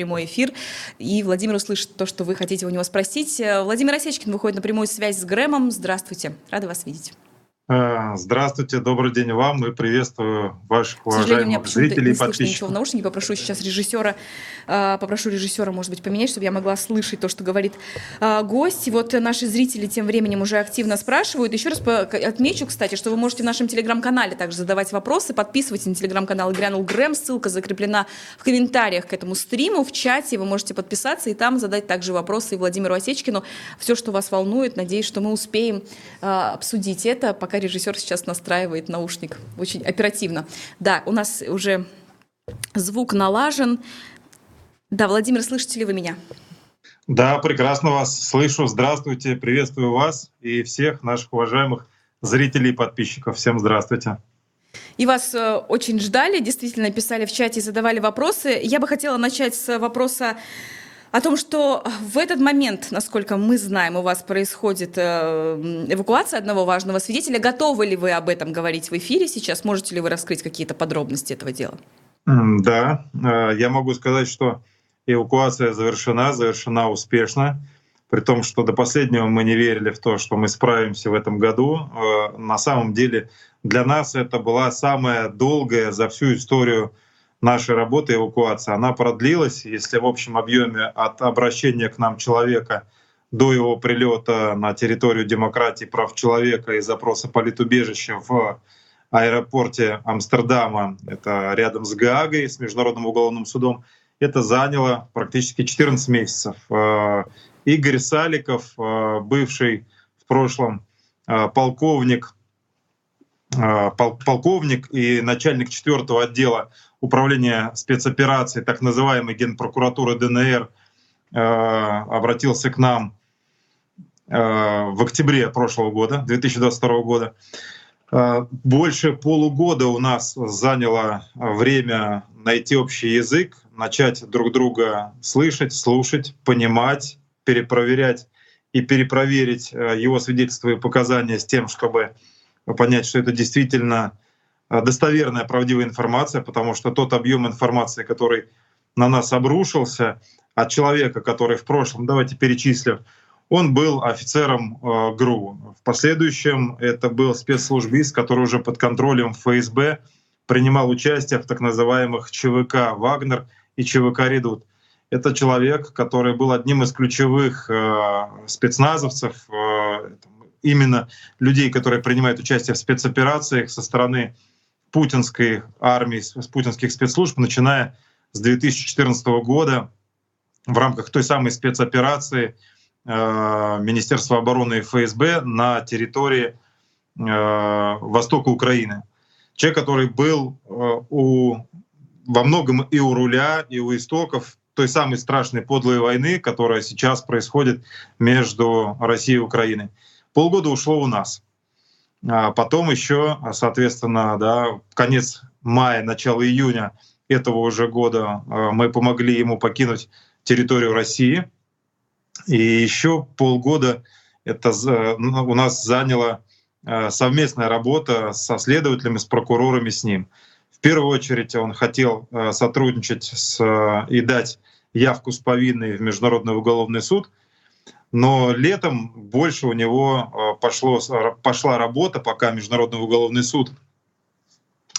прямой эфир, и Владимир услышит то, что вы хотите у него спросить. Владимир Осечкин выходит на прямую связь с Грэмом. Здравствуйте, рада вас видеть. Э, здравствуйте, добрый день вам и приветствую ваших уважаемых зрителей и подписчиков. ничего в наушнике. Попрошу сейчас режиссера, э, попрошу режиссера, может быть, поменять, чтобы я могла слышать то, что говорит э, гость. И вот наши зрители тем временем уже активно спрашивают. Еще раз отмечу, кстати, что вы можете в нашем телеграм-канале также задавать вопросы. Подписывайтесь на телеграм-канал «Грянул Грэм». Ссылка закреплена в комментариях к этому стриму, в чате. Вы можете подписаться и там задать также вопросы и Владимиру Осечкину. Все, что вас волнует, надеюсь, что мы успеем обсудить это, пока режиссер сейчас настраивает наушник очень оперативно. Да, у нас уже звук налажен. Да, Владимир, слышите ли вы меня? Да, прекрасно вас слышу. Здравствуйте, приветствую вас и всех наших уважаемых зрителей и подписчиков. Всем здравствуйте. И вас э, очень ждали, действительно писали в чате и задавали вопросы. Я бы хотела начать с вопроса о том, что в этот момент, насколько мы знаем, у вас происходит э, эвакуация одного важного свидетеля. Готовы ли вы об этом говорить в эфире сейчас? Можете ли вы раскрыть какие-то подробности этого дела? Да, э, я могу сказать, что эвакуация завершена, завершена успешно. При том, что до последнего мы не верили в то, что мы справимся в этом году. Э, на самом деле для нас это была самая долгая за всю историю нашей работы эвакуация, она продлилась, если в общем объеме от обращения к нам человека до его прилета на территорию демократии прав человека и запроса политубежища в аэропорте Амстердама, это рядом с Гаагой, с Международным уголовным судом, это заняло практически 14 месяцев. Э, Игорь Саликов, э, бывший в прошлом э, полковник, полковник и начальник четвертого отдела управления спецопераций, так называемой Генпрокуратуры ДНР, э, обратился к нам э, в октябре прошлого года, 2022 года. Э, больше полугода у нас заняло время найти общий язык, начать друг друга слышать, слушать, понимать, перепроверять и перепроверить его свидетельства и показания с тем, чтобы понять, что это действительно Э, достоверная, правдивая информация, потому что тот объем информации, который на нас обрушился от человека, который в прошлом, давайте перечислим, он был офицером э, ГРУ. В последующем это был спецслужбист, который уже под контролем ФСБ принимал участие в так называемых ЧВК «Вагнер» и ЧВК «Редут». Это человек, который был одним из ключевых э, спецназовцев, э, именно людей, которые принимают участие в спецоперациях со стороны путинской армии, с путинских спецслужб, начиная с 2014 года в рамках той самой спецоперации э, Министерства обороны и ФСБ на территории э, востока Украины. Человек, который был э, у, во многом и у руля, и у истоков той самой страшной подлой войны, которая сейчас происходит между Россией и Украиной. Полгода ушло у нас. А потом еще, соответственно, да, конец мая, начало июня этого уже года а, мы помогли ему покинуть территорию России. И еще полгода это у нас заняла а, совместная работа со следователями, с прокурорами с ним. В первую очередь он хотел сотрудничать с, и дать явку с повинной в Международный уголовный суд — но летом больше у него э, пошло, пошла работа, пока Международный уголовный суд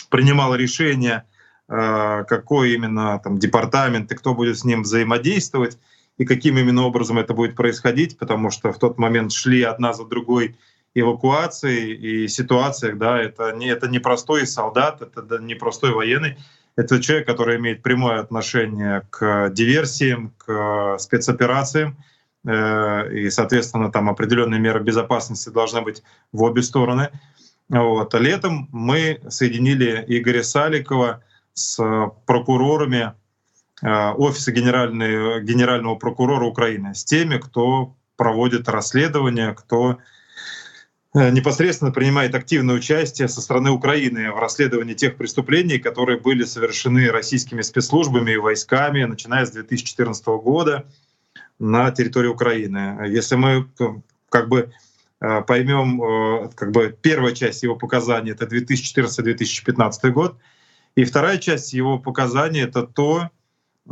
принимал решение, э, какой именно там, департамент и кто будет с ним взаимодействовать, и каким именно образом это будет происходить, потому что в тот момент шли одна за другой эвакуации и ситуациях, да, это не, это не простой солдат, это не простой военный, это человек, который имеет прямое отношение к диверсиям, к спецоперациям, Э, и, соответственно, там определенные меры безопасности должны быть в обе стороны. Вот. Летом мы соединили Игоря Саликова с прокурорами э, Офиса генерального, генерального прокурора Украины, с теми, кто проводит расследование, кто э, непосредственно принимает активное участие со стороны Украины в расследовании тех преступлений, которые были совершены российскими спецслужбами и войсками, начиная с 2014 года на территории Украины. Если мы как бы э, поймем, э, как бы первая часть его показаний это 2014-2015 год, и вторая часть его показаний это то,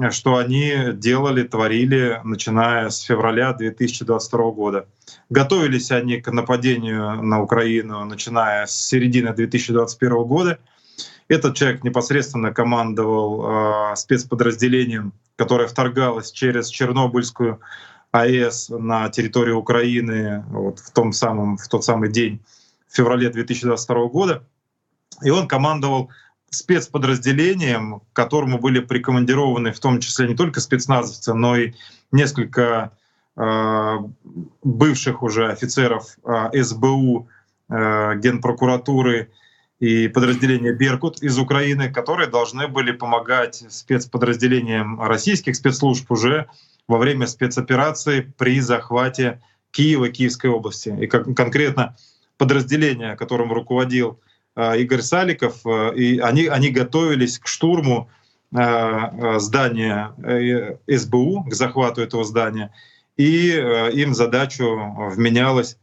что они делали, творили, начиная с февраля 2022 года. Готовились они к нападению на Украину, начиная с середины 2021 года. Этот человек непосредственно командовал э, спецподразделением, которое вторгалось через Чернобыльскую АЭС на территорию Украины вот в, том самом, в тот самый день, в феврале 2022 года. И он командовал спецподразделением, к которому были прикомандированы в том числе не только спецназовцы, но и несколько э, бывших уже офицеров э, СБУ, э, Генпрокуратуры и подразделения «Беркут» из Украины, которые должны были помогать спецподразделениям российских спецслужб уже во время спецоперации при захвате Киева, Киевской области. И как, конкретно подразделение, которым руководил Э, Игорь Саликов, э, и они, они готовились к штурму э, здания СБУ, к захвату этого здания, и им задачу вменялось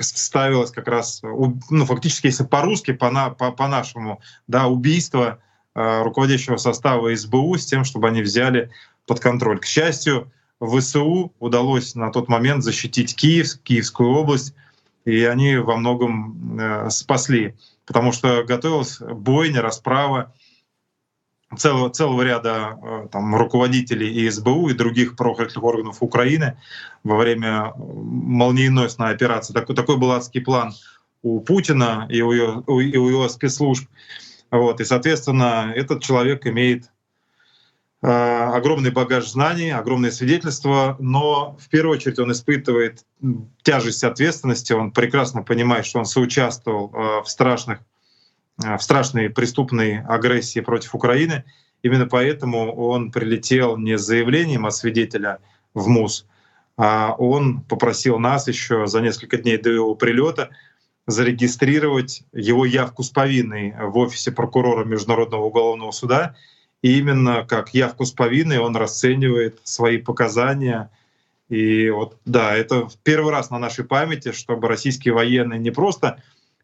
ставилось как раз, ну, фактически, если по-русски, по-нашему, по, да, убийство руководящего состава СБУ с тем, чтобы они взяли под контроль. К счастью, ВСУ удалось на тот момент защитить Киев, Киевскую область, и они во многом э, спасли, потому что готовилась бойня, расправа целого, целого ряда э, там, руководителей и СБУ, и других правоохранительных органов Украины во время молниеносной операции. Такой, такой был адский план у Путина и у, его, и у его спецслужб. Вот, и, соответственно, этот человек имеет Э, огромный багаж знаний, огромное свидетельство, но в первую очередь он испытывает тяжесть ответственности, он прекрасно понимает, что он соучаствовал э, в страшных э, в страшной преступной агрессии против Украины. Именно поэтому он прилетел не с заявлением от свидетеля в МУС, а он попросил нас еще за несколько дней до его прилета зарегистрировать его явку с повинной в офисе прокурора Международного уголовного суда — и именно как явку с повинной он расценивает свои показания. И вот да, это первый раз на нашей памяти, чтобы российский военный не просто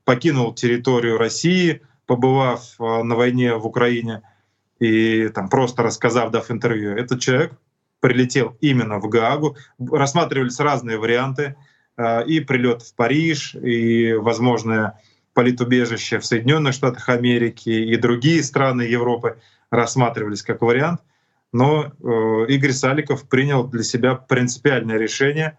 покинул территорию России, побывав э, на войне в Украине и там просто рассказав, дав интервью. Этот человек прилетел именно в Гаагу. Рассматривались разные варианты э, и прилет в Париж, и возможное политубежище в Соединенных Штатах Америки и другие страны Европы рассматривались как вариант. Но э, Игорь Саликов принял для себя принципиальное решение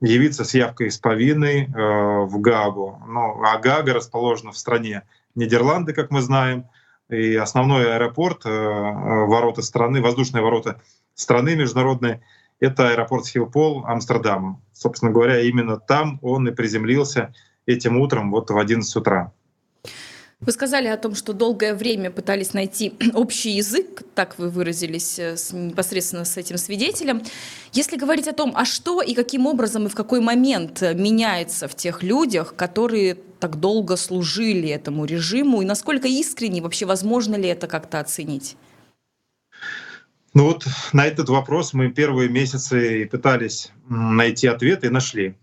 явиться с явкой из э, в Гаагу. Ну, а Гага расположена в стране Нидерланды, как мы знаем, и основной аэропорт, э, ворота страны, воздушные ворота страны международные, это аэропорт Хилпол Амстердама. Собственно говоря, именно там он и приземлился этим утром, вот в 11 утра. Вы сказали о том, что долгое время пытались найти общий язык, так вы выразились э, с, непосредственно с этим свидетелем. Если говорить о том, а что и каким образом и в какой момент меняется в тех людях, которые так долго служили этому режиму, и насколько искренне вообще возможно ли это как-то оценить? Ну вот на этот вопрос мы первые месяцы пытались найти ответ и нашли.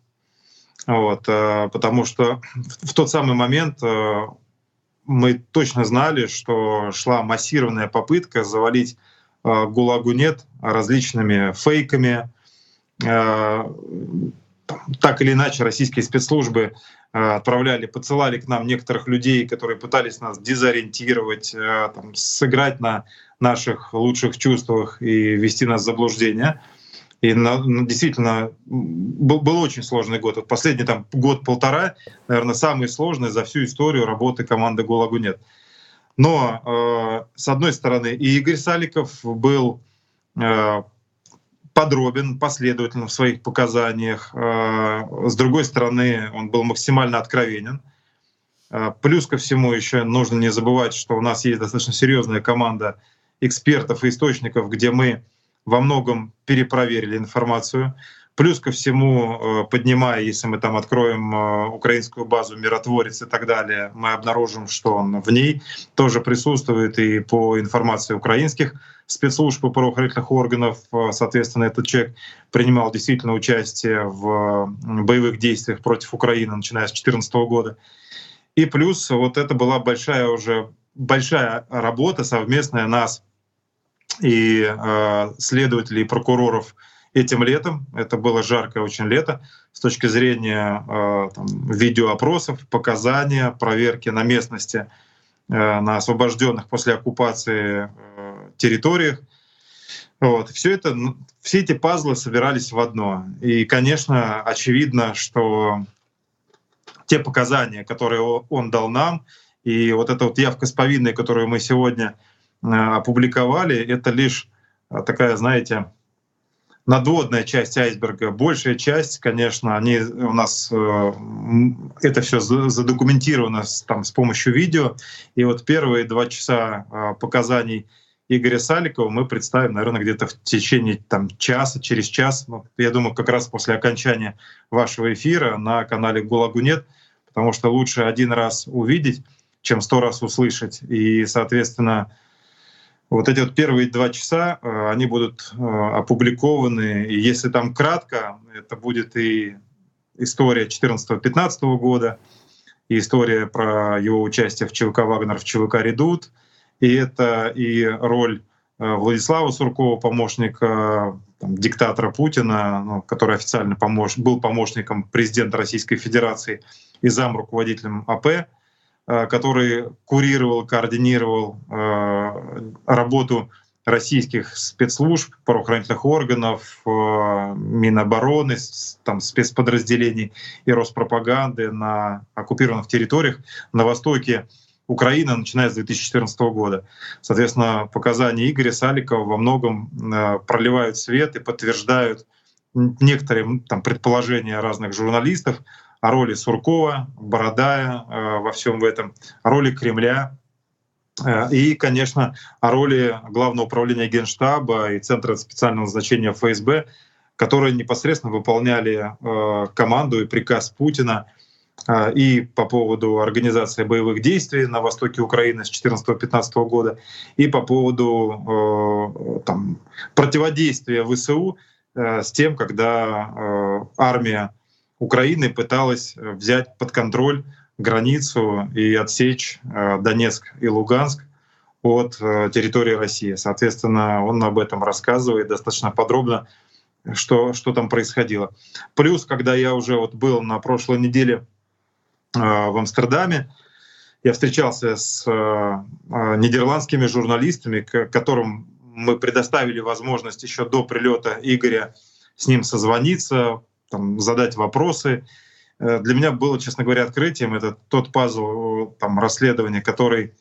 Вот, э, потому что в тот самый момент э, мы точно знали, что шла массированная попытка завалить э, ГУЛАГу нет различными фейками. Э, так или иначе, российские спецслужбы э, отправляли, подсылали к нам некоторых людей, которые пытались нас дезориентировать, э, там, сыграть на наших лучших чувствах и ввести нас в заблуждение. И на, на, действительно был, был очень сложный год. Вот последний там год-полтора, наверное, самый сложный за всю историю работы команды «ГУЛАГу нет». Но, э, с одной стороны, и Игорь Саликов был э, подробен, последовательно в своих показаниях. Э, с другой стороны, он был максимально откровенен. Э, плюс ко всему еще нужно не забывать, что у нас есть достаточно серьезная команда экспертов и источников, где мы во многом перепроверили информацию. Плюс ко всему, э, поднимая, если мы там откроем э, украинскую базу «Миротворец» и так далее, мы обнаружим, что он в ней тоже присутствует и по информации украинских спецслужб и правоохранительных органов. Э, соответственно, этот человек принимал действительно участие в боевых действиях против Украины, начиная с 2014 года. И плюс вот это была большая уже большая работа совместная нас и э, следователей и прокуроров этим летом. Это было жаркое очень лето с точки зрения э, там, видеоопросов, показания, проверки на местности, э, на освобожденных после оккупации э, территориях. Вот. Все это, все эти пазлы собирались в одно. И, конечно, очевидно, что те показания, которые он дал нам, и вот эта вот явка с повинной, которую мы сегодня опубликовали, это лишь э, такая, знаете, надводная часть айсберга. Большая часть, конечно, они у нас э, это все задокументировано там, с помощью видео. И вот первые два часа показаний Игоря Саликова мы представим, наверное, где-то в течение там, часа, через час. Ну, я думаю, как раз после окончания вашего эфира на канале «ГУЛАГу нет», потому что лучше один раз увидеть, чем сто раз услышать. И, соответственно, вот эти вот первые два часа, э, они будут э, опубликованы. И если там кратко, это будет и история 14-15 года, и история про его участие в ЧВК «Вагнер», в ЧВК «Редут», и это и роль э, Владислава Суркова, помощника там, диктатора Путина, ну, который официально помощ... был помощником президента Российской Федерации и зам руководителем АП, который курировал, координировал э, работу российских спецслужб, правоохранительных органов, Минобороны, там, спецподразделений и Роспропаганды на оккупированных территориях на востоке Украина, начиная с 2014 года. Соответственно, показания Игоря Саликова во многом э, проливают свет и подтверждают некоторые там, предположения разных журналистов о роли Суркова, Бородая э, во всем этом, роли Кремля э, и, конечно, о роли Главного управления Генштаба и Центра специального назначения ФСБ, которые непосредственно выполняли команду и приказ Путина а, и по поводу организации боевых действий на востоке Украины с 2014-2015 года, и по поводу э, там, противодействия ВСУ э, с тем, когда э, армия Украины пыталась взять под контроль границу и отсечь Донецк и Луганск от территории России. Соответственно, он об этом рассказывает достаточно подробно, что, что там происходило. Плюс, когда я уже вот был на прошлой неделе Э, в Амстердаме. Я встречался с э, э, нидерландскими журналистами, которым мы предоставили возможность еще до прилета Игоря с ним созвониться, там, задать вопросы. Для меня было, честно говоря, открытием. Это тот пазл там, расследования, который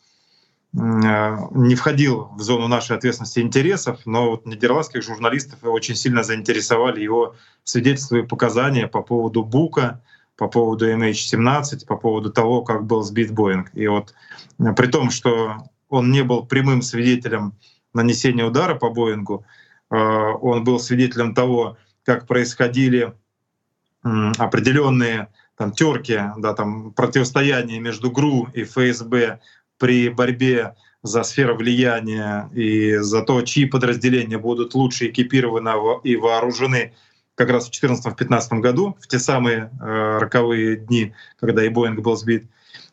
не входил в зону нашей ответственности интересов, но вот нидерландских журналистов очень сильно заинтересовали его свидетельства и показания по поводу Бука, по поводу MH17, по поводу того, как был сбит Боинг. И вот э, при том, что он не был прямым свидетелем нанесения удара по Боингу, э, он был свидетелем того, как происходили определенные там терки, да, там противостояние между ГРУ и ФСБ при борьбе за сферу влияния и за то, чьи подразделения будут лучше экипированы и вооружены как раз в 2014-2015 году, в те самые э, роковые дни, когда и Боинг был сбит.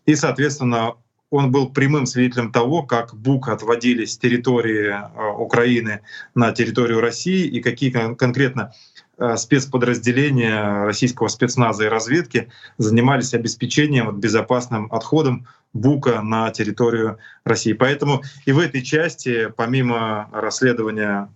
И, соответственно, он был прямым свидетелем того, как БУК отводили с территории э, Украины на территорию России и какие кон- конкретно спецподразделения российского спецназа и разведки занимались обеспечением вот, безопасным отходом БУКа на территорию России. Поэтому и в этой части, помимо расследования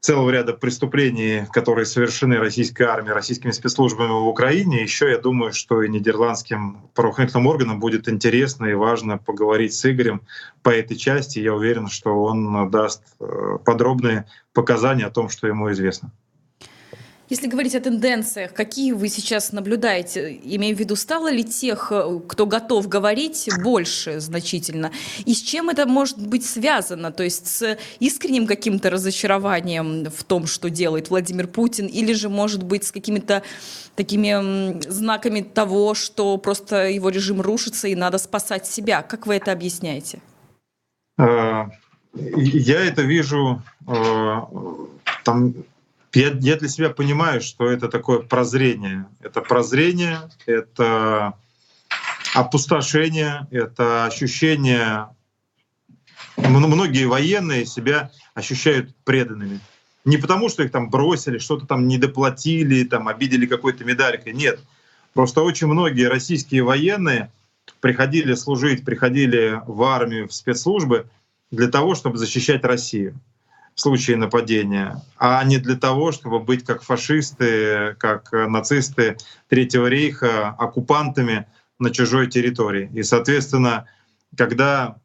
целого ряда преступлений, которые совершены российской армией, российскими спецслужбами в Украине. Еще я думаю, что и нидерландским правоохранительным органам будет интересно и важно поговорить с Игорем по этой части. Я уверен, что он даст э, подробные показания о том, что ему известно. Если говорить о тенденциях, какие вы сейчас наблюдаете? Имею в виду, стало ли тех, э, кто готов говорить, больше значительно? И с чем это может быть связано? То есть с искренним каким-то разочарованием в том, что делает Владимир Путин, или же, может быть, с какими-то такими знаками того, что просто его режим рушится и надо спасать себя? Как вы это объясняете? Э, я это вижу э, там я, я для себя понимаю, что это такое прозрение. Это прозрение, это опустошение, это ощущение многие военные себя ощущают преданными. Не потому, что их там бросили, что-то там недоплатили, там обидели какой-то медалькой. Нет. Просто очень многие российские военные приходили служить, приходили в армию, в спецслужбы для того, чтобы защищать Россию случае нападения, а не для того, чтобы быть как фашисты, как нацисты Третьего рейха, оккупантами на чужой территории. И, соответственно, когда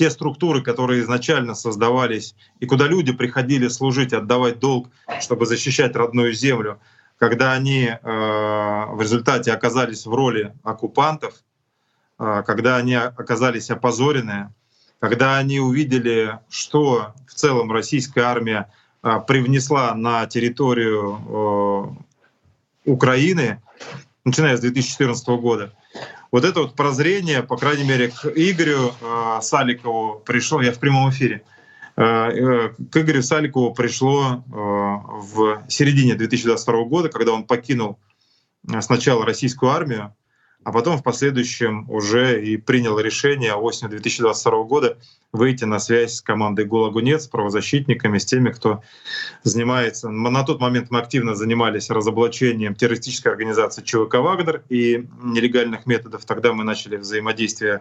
те структуры, которые изначально создавались и куда люди приходили служить, отдавать долг, чтобы защищать родную землю, когда они э, в результате оказались в роли оккупантов, э, когда они оказались опозорены, когда они увидели, что в целом российская армия э, привнесла на территорию Украины, начиная с 2014 года, вот это вот прозрение, по крайней мере, к Игорю э, Саликову пришло, я в прямом эфире, э, э, к Игорю Саликову пришло в середине 2022 года, когда он покинул сначала российскую армию, а потом в последующем уже и принял решение осенью 2022 года выйти на связь с командой «Гулагунец», с правозащитниками, с теми, кто занимается. На тот момент мы активно занимались разоблачением террористической организации ЧВК «Вагнер» и нелегальных методов. Тогда мы начали взаимодействие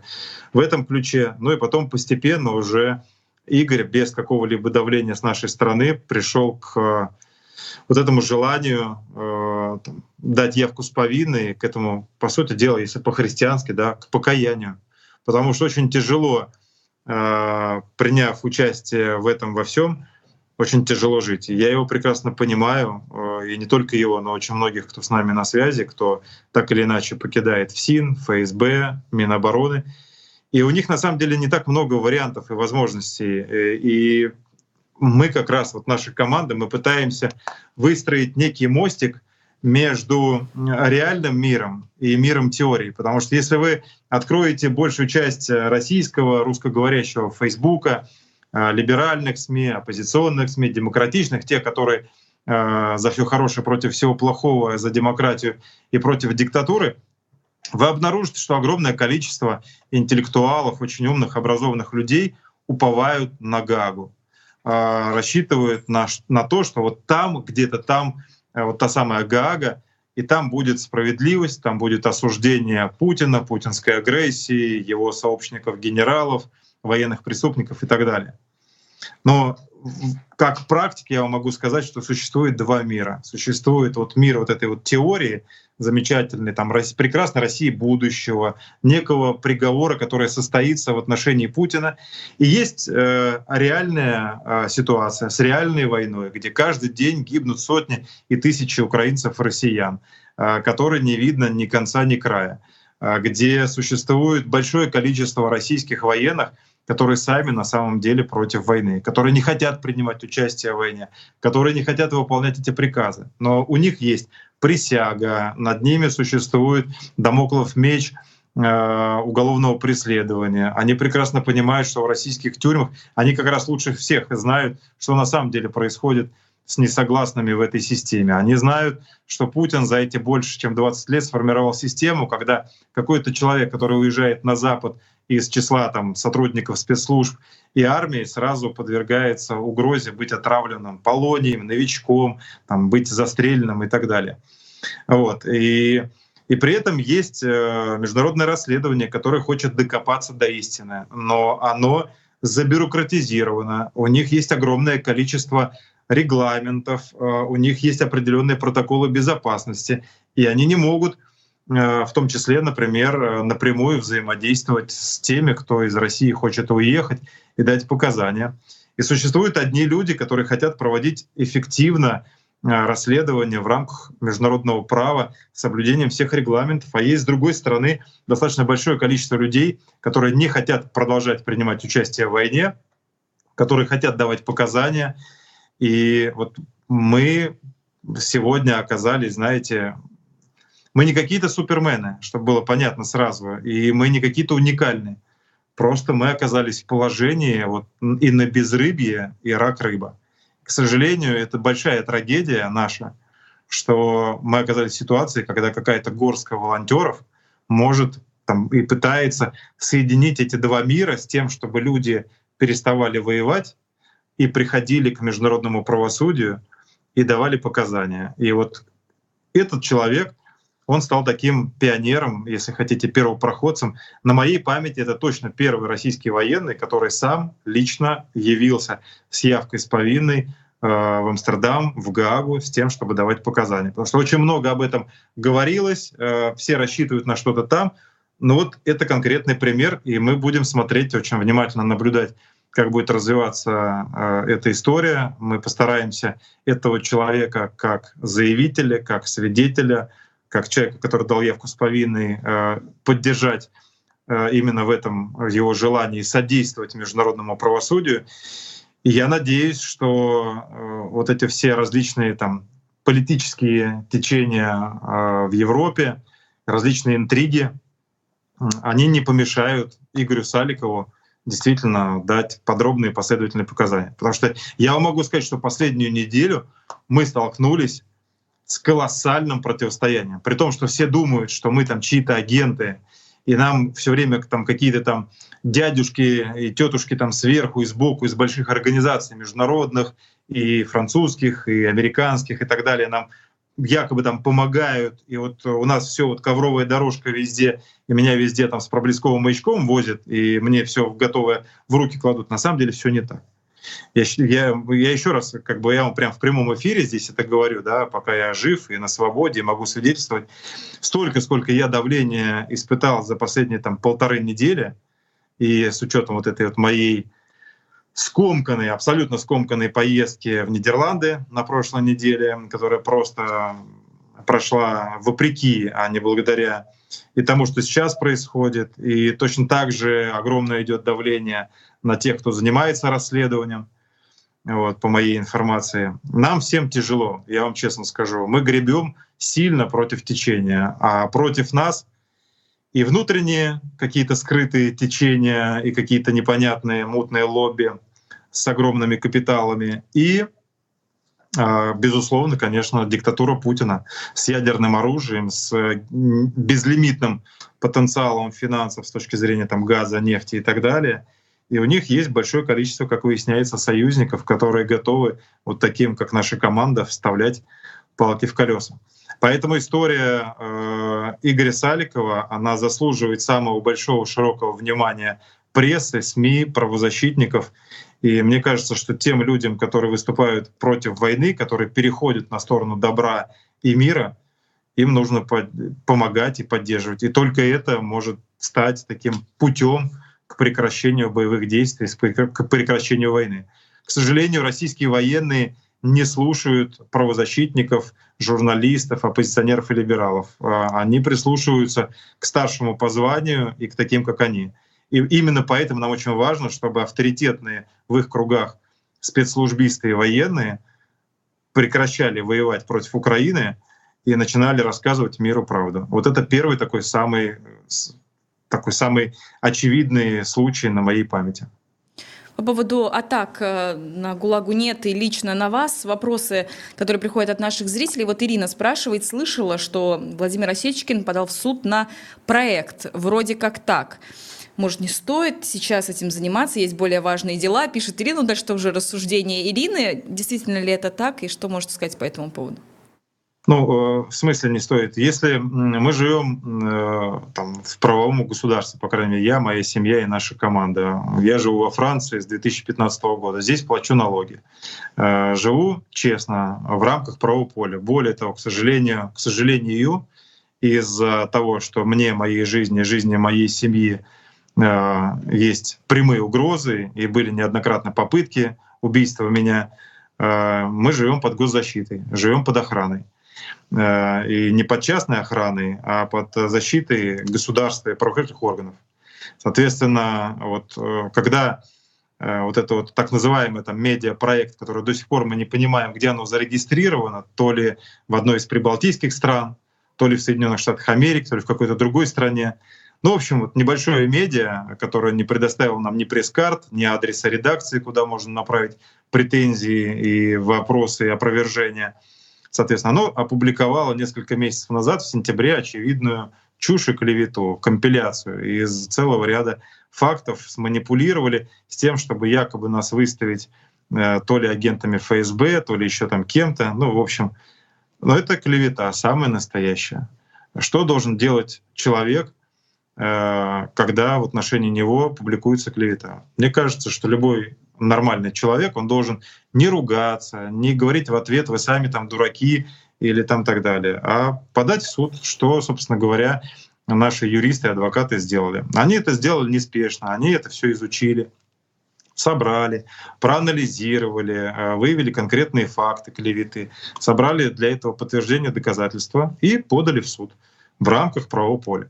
в этом ключе. Ну и потом постепенно уже Игорь без какого-либо давления с нашей стороны пришел к вот этому желанию э, там, дать явку с повинной, к этому, по сути дела, если по-христиански, да, к покаянию. Потому что очень тяжело, э, приняв участие в этом во всем, очень тяжело жить. Я его прекрасно понимаю, э, и не только его, но очень многих, кто с нами на связи, кто так или иначе покидает ФСИН, ФСБ, Минобороны. И у них на самом деле не так много вариантов и возможностей. Э, и мы как раз, вот наша команда, мы пытаемся выстроить некий мостик между реальным миром и миром теории. Потому что если вы откроете большую часть российского, русскоговорящего Фейсбука, э, либеральных СМИ, оппозиционных СМИ, демократичных, тех, которые э, за все хорошее против всего плохого, за демократию и против диктатуры, вы обнаружите, что огромное количество интеллектуалов, очень умных, образованных людей уповают на Гагу. А, рассчитывают на, на то, что вот там, где-то там, э, вот та самая Гаага, и там будет справедливость, там будет осуждение Путина, путинской агрессии, его сообщников, генералов, военных преступников и так далее. Но как в практике я вам могу сказать, что существует два мира. Существует вот мир вот этой вот теории, замечательной, там, прекрасной России будущего, некого приговора, который состоится в отношении Путина. И есть э, реальная э, ситуация с реальной войной, где каждый день гибнут сотни и тысячи украинцев россиян, э, которые не видно ни конца, ни края, э, где существует большое количество российских военных, которые сами на самом деле против войны, которые не хотят принимать участие в войне, которые не хотят выполнять эти приказы. Но у них есть присяга, над ними существует домоклов меч э, уголовного преследования. Они прекрасно понимают, что в российских тюрьмах они как раз лучше всех знают, что на самом деле происходит с несогласными в этой системе. Они знают, что Путин за эти больше чем 20 лет сформировал систему, когда какой-то человек, который уезжает на Запад из числа там, сотрудников спецслужб и армии сразу подвергается угрозе быть отравленным полонием, новичком, там, быть застреленным и так далее. Вот. И, и при этом есть э, международное расследование, которое хочет докопаться до истины, но оно забюрократизировано, у них есть огромное количество регламентов, э, у них есть определенные протоколы безопасности, и они не могут Э, в том числе, например, э, напрямую взаимодействовать с теми, кто из России хочет уехать и дать показания. И существуют одни люди, которые хотят проводить эффективно э, расследование в рамках международного права с соблюдением всех регламентов, а есть, с другой стороны, достаточно большое количество людей, которые не хотят продолжать принимать участие в войне, которые хотят давать показания. И вот мы сегодня оказались, знаете, мы не какие-то супермены, чтобы было понятно сразу, и мы не какие-то уникальные. Просто мы оказались в положении вот, и на безрыбье, и рак рыба. К сожалению, это большая трагедия наша, что мы оказались в ситуации, когда какая-то горстка волонтеров может там, и пытается соединить эти два мира с тем, чтобы люди переставали воевать и приходили к международному правосудию и давали показания. И вот этот человек, он стал таким пионером, если хотите, первопроходцем. На моей памяти это точно первый российский военный, который сам лично явился с явкой с повинной э, в Амстердам, в Гаагу с тем, чтобы давать показания. Потому что очень много об этом говорилось, э, все рассчитывают на что-то там. Но вот это конкретный пример, и мы будем смотреть, очень внимательно наблюдать как будет развиваться э, эта история. Мы постараемся этого человека как заявителя, как свидетеля, как человека, который дал явку с повинной, э, поддержать э, именно в этом его желании содействовать международному правосудию. И я надеюсь, что э, вот эти все различные там политические течения э, в Европе, различные интриги, они не помешают Игорю Саликову действительно дать подробные последовательные показания. Потому что я вам могу сказать, что последнюю неделю мы столкнулись с колоссальным противостоянием. При том, что все думают, что мы там чьи-то агенты, и нам все время там какие-то там дядюшки и тетушки там сверху и сбоку из больших организаций международных и французских, и американских и так далее нам якобы там помогают, и вот у нас все вот ковровая дорожка везде, и меня везде там с проблесковым маячком возят, и мне все готовое в руки кладут. На самом деле все не так. Я, я, я еще раз, как бы я вам прям в прямом эфире здесь это говорю, да, пока я жив и на свободе, могу свидетельствовать. Столько, сколько я давления испытал за последние там полторы недели, и с учетом вот этой вот моей скомканной, абсолютно скомканной поездки в Нидерланды на прошлой неделе, которая просто прошла вопреки, а не благодаря и тому, что сейчас происходит. И точно так же огромное идет давление на тех, кто занимается расследованием, вот, по моей информации. Нам всем тяжело, я вам честно скажу. Мы гребем сильно против течения, а против нас и внутренние какие-то скрытые течения, и какие-то непонятные мутные лобби — с огромными капиталами, и, а, безусловно, конечно, диктатура Путина с ядерным оружием, с безлимитным потенциалом финансов с точки зрения там, газа, нефти и так далее. И у них есть большое количество, как выясняется, союзников, которые готовы вот таким, как наша команда, вставлять палки в колеса. Поэтому история э, Игоря Саликова, она заслуживает самого большого широкого внимания прессы, СМИ, правозащитников. И мне кажется, что тем людям, которые выступают против войны, которые переходят на сторону добра и мира, им нужно помогать и поддерживать. И только это может стать таким путем к прекращению боевых действий, к прекращению войны. К сожалению, российские военные не слушают правозащитников, журналистов, оппозиционеров и либералов. А, они прислушиваются к старшему по званию и к таким, как они. И именно поэтому нам очень важно, чтобы авторитетные в их кругах спецслужбисты и военные прекращали воевать против Украины и начинали рассказывать миру правду. Вот это первый такой самый, такой самый очевидный случай на моей памяти. По поводу атак э, на ГУЛАГу нет и лично на вас, вопросы, которые приходят от наших зрителей. Вот Ирина спрашивает, слышала, что Владимир Осечкин подал в суд на проект «Вроде как так» может, не стоит сейчас этим заниматься, есть более важные дела, пишет Ирина. Дальше тоже рассуждение Ирины. Действительно ли это так, и что можете сказать по этому поводу? Ну, э, в смысле не стоит. Если мы живем э, там, в правовом государстве, по крайней мере, я, моя семья и наша команда. Я живу во Франции с 2015 года. Здесь плачу налоги. Э, живу честно в рамках правового поля. Более того, к сожалению, к сожалению, из-за того, что мне, моей жизни, жизни моей семьи есть прямые угрозы и были неоднократно попытки убийства меня, мы живем под госзащитой, живем под охраной. Э, и не под частной охраной, а под защитой государства и правоохранительных органов. Соответственно, вот когда вот это вот так называемый там медиапроект, который до сих пор мы не понимаем, где оно зарегистрировано, то ли в одной из прибалтийских стран, то ли в Соединенных Штатах Америки, то ли в какой-то другой стране. Ну, в общем, вот небольшое медиа, которое не предоставило нам ни пресс-карт, ни адреса редакции, куда можно направить претензии и вопросы и опровержения. Соответственно, оно опубликовало несколько месяцев назад, в сентябре, очевидную чушь и клевету, компиляцию из целого ряда фактов, сманипулировали с тем, чтобы якобы нас выставить э, то ли агентами ФСБ, то ли еще там кем-то. Ну, в общем, но это клевета, самая настоящая. Что должен делать человек, э, когда в отношении него публикуется клевета? Мне кажется, что любой нормальный человек, он должен не ругаться, не говорить в ответ «вы сами там дураки» или там так далее, а подать в суд, что, собственно говоря, наши юристы и адвокаты сделали. Они это сделали неспешно, они это все изучили, собрали, проанализировали, э, выявили конкретные факты клеветы, собрали для этого подтверждение доказательства и подали в суд в рамках правового поля.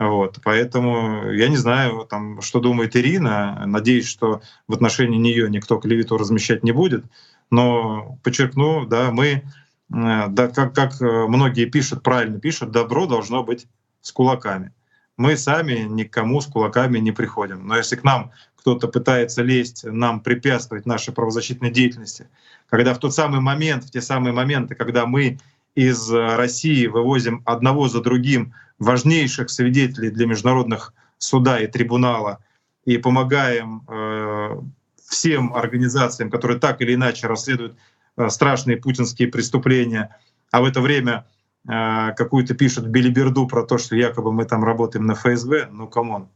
Вот, поэтому я не знаю, там, что думает Ирина. Надеюсь, что в отношении нее никто клевету размещать не будет. Но подчеркну, да, мы, э, да, как, как э, многие пишут, правильно пишут, добро должно быть с кулаками. Мы сами никому с кулаками не приходим. Но если к нам кто-то пытается лезть, нам препятствовать нашей правозащитной деятельности, когда в тот самый момент, в те самые моменты, когда мы из России вывозим одного за другим важнейших свидетелей для международных суда и трибунала и помогаем э, всем организациям, которые так или иначе расследуют э, страшные путинские преступления, а в это время э, какую-то пишут билиберду про то, что якобы мы там работаем на ФСБ, ну come on.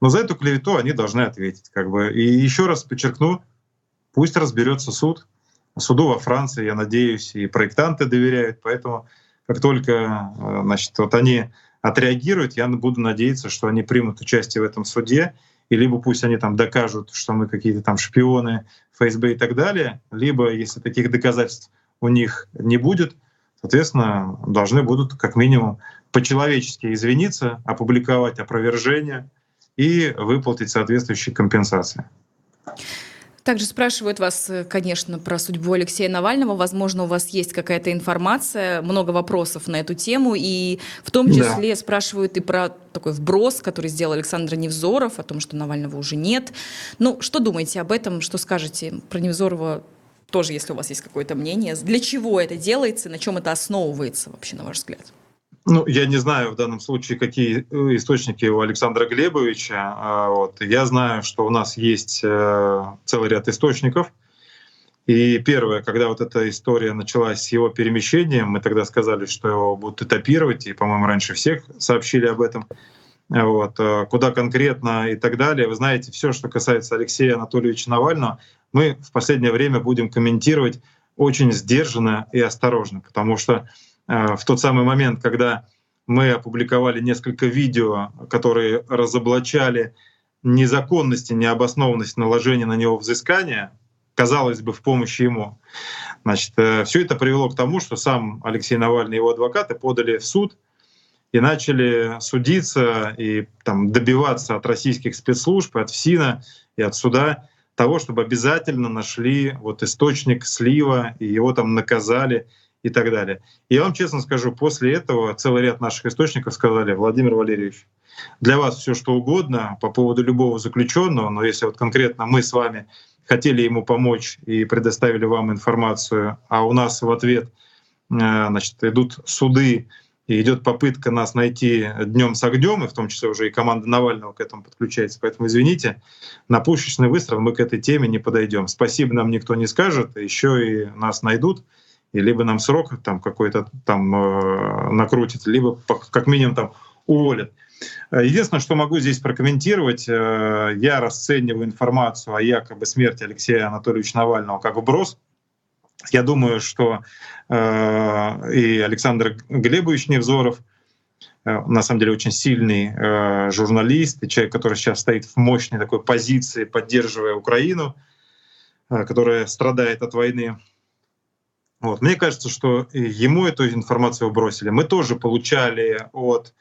Но за эту клевету они должны ответить. Как бы. И еще раз подчеркну, пусть разберется суд. Суду во Франции, я надеюсь, и проектанты доверяют, поэтому как только э, значит, вот они отреагируют, я буду надеяться, что они примут участие в этом суде, и либо пусть они там докажут, что мы какие-то там шпионы, ФСБ и так далее, либо если таких доказательств у них не будет, соответственно, должны будут как минимум по-человечески извиниться, опубликовать опровержение и выплатить соответствующие компенсации. Также спрашивают вас, э, конечно, про судьбу Алексея Навального. Возможно, у вас есть какая-то информация, много вопросов на эту тему, и в том числе да. спрашивают и про такой вброс, который сделал Александр Невзоров, о том, что Навального уже нет. Ну, что думаете об этом, что скажете про Невзорова тоже, если у вас есть какое-то мнение, для чего это делается, на чем это основывается вообще, на ваш взгляд? Ну, я не знаю в данном случае, какие э, источники у Александра Глебовича. А, вот. Я знаю, что у нас есть э, целый ряд источников. И первое, когда вот эта история началась с его перемещением, мы тогда сказали, что его будут этапировать, и, по-моему, раньше всех сообщили об этом. Вот. Э, куда конкретно и так далее. Вы знаете, все, что касается Алексея Анатольевича Навального, мы в последнее время будем комментировать очень сдержанно и осторожно, потому что в тот самый момент, когда мы опубликовали несколько видео, которые разоблачали незаконность и необоснованность наложения на него взыскания, казалось бы, в помощи ему. Значит, э, все это привело к тому, что сам Алексей Навальный и его адвокаты подали в суд и начали судиться и там, добиваться от российских спецслужб, от ФСИНа и от суда того, чтобы обязательно нашли вот источник слива и его там наказали и так далее. Я вам честно скажу, после этого целый ряд наших источников сказали, Владимир Валерьевич, для вас все что угодно по поводу любого заключенного, но если вот конкретно мы с вами хотели ему помочь и предоставили вам информацию, а у нас в ответ э, значит, идут суды и идет попытка нас найти днем с огнем, и в том числе уже и команда Навального к этому подключается. Поэтому извините, на пушечный выстрел мы к этой теме не подойдем. Спасибо нам никто не скажет, еще и нас найдут и либо нам срок там какой-то там э, накрутит, либо как минимум там уволят. Э, единственное, что могу здесь прокомментировать, э, я расцениваю информацию о якобы смерти Алексея Анатольевича Навального как вброс. Я думаю, что э, и Александр Глебович Невзоров, э, на самом деле очень сильный э, журналист, и человек, который сейчас стоит в мощной такой позиции, поддерживая Украину, э, которая страдает от войны, вот. Мне кажется, что ему эту информацию бросили. Мы тоже получали от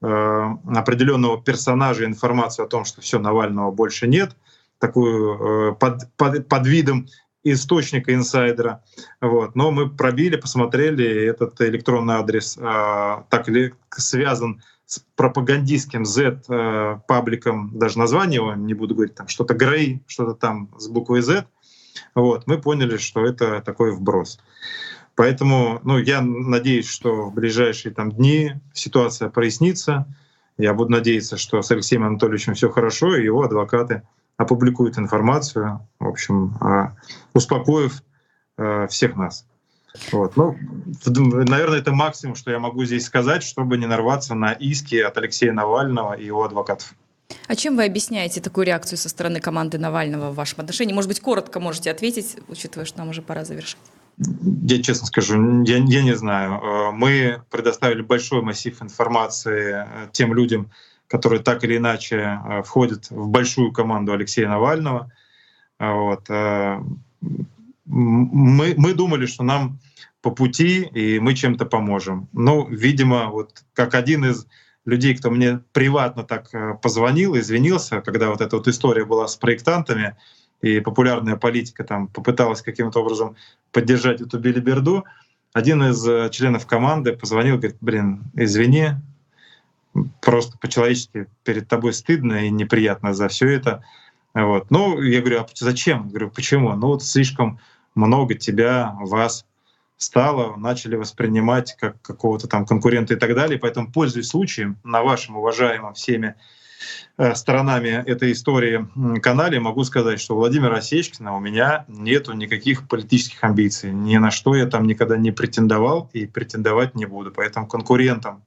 э, определенного персонажа информацию о том, что все Навального больше нет, такую э, под, под, под видом источника инсайдера. Вот. Но мы пробили, посмотрели, этот электронный адрес э, так или связан с пропагандистским Z э, пабликом, даже название его не буду говорить, там что-то Грей, что-то там с буквой Z. Вот, мы поняли, что это такой вброс. Поэтому ну, я надеюсь, что в ближайшие там, дни ситуация прояснится. Я буду надеяться, что с Алексеем Анатольевичем все хорошо, и его адвокаты опубликуют информацию, в общем, а, успокоив э, всех нас. Вот. Ну, наверное, это максимум, что я могу здесь сказать, чтобы не нарваться на иски от Алексея Навального и его адвокатов. А чем вы объясняете такую реакцию со стороны команды Навального в вашем отношении? Может быть, коротко можете ответить, учитывая, что нам уже пора завершить. Я честно скажу, я, я не знаю. Э, мы предоставили большой массив информации э, тем людям, которые так или иначе э, входят в большую команду Алексея Навального. Вот. Мы, мы думали, что нам по пути, и мы чем-то поможем. Но, видимо, вот как один из людей, кто мне приватно так позвонил, извинился, когда вот эта вот история была с проектантами, и популярная политика там попыталась каким-то образом поддержать эту билиберду, один из э, членов команды позвонил, говорит, блин, извини, просто по-человечески перед тобой стыдно и неприятно за все это. Вот. Ну, я говорю, а зачем? Я говорю, почему? Ну, вот слишком много тебя, вас стало, начали воспринимать как какого-то там конкурента и так далее. Поэтому, пользуясь случаем, на вашем уважаемом всеми Э, сторонами этой истории канале могу сказать, что Владимира Осечкина у меня нету никаких политических амбиций. Ни на что я там никогда не претендовал и претендовать не буду. Поэтому конкурентом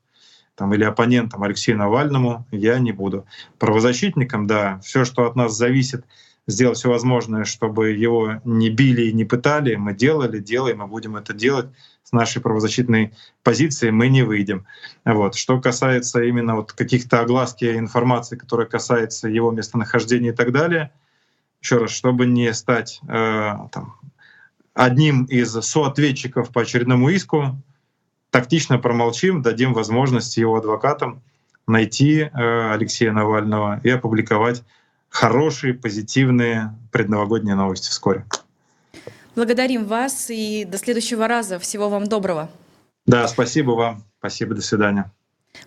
там, или оппонентом Алексею Навальному я не буду. Правозащитникам, да, все, что от нас зависит, сделать все возможное, чтобы его не били и не пытали, мы делали, делаем и будем это делать с нашей правозащитной позиции мы не выйдем. Вот. Что касается именно вот каких-то огласки информации, которая касается его местонахождения и так далее, еще раз, чтобы не стать э, там, одним из соответчиков по очередному иску, тактично промолчим, дадим возможность его адвокатам найти э, Алексея Навального и опубликовать хорошие, позитивные предновогодние новости вскоре. Благодарим вас и до следующего раза. Всего вам доброго. Да, спасибо вам. Спасибо, до свидания.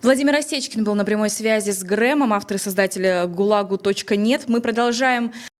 Владимир Осечкин был на прямой связи с Грэмом, автор и создатель гулагу.нет. Мы продолжаем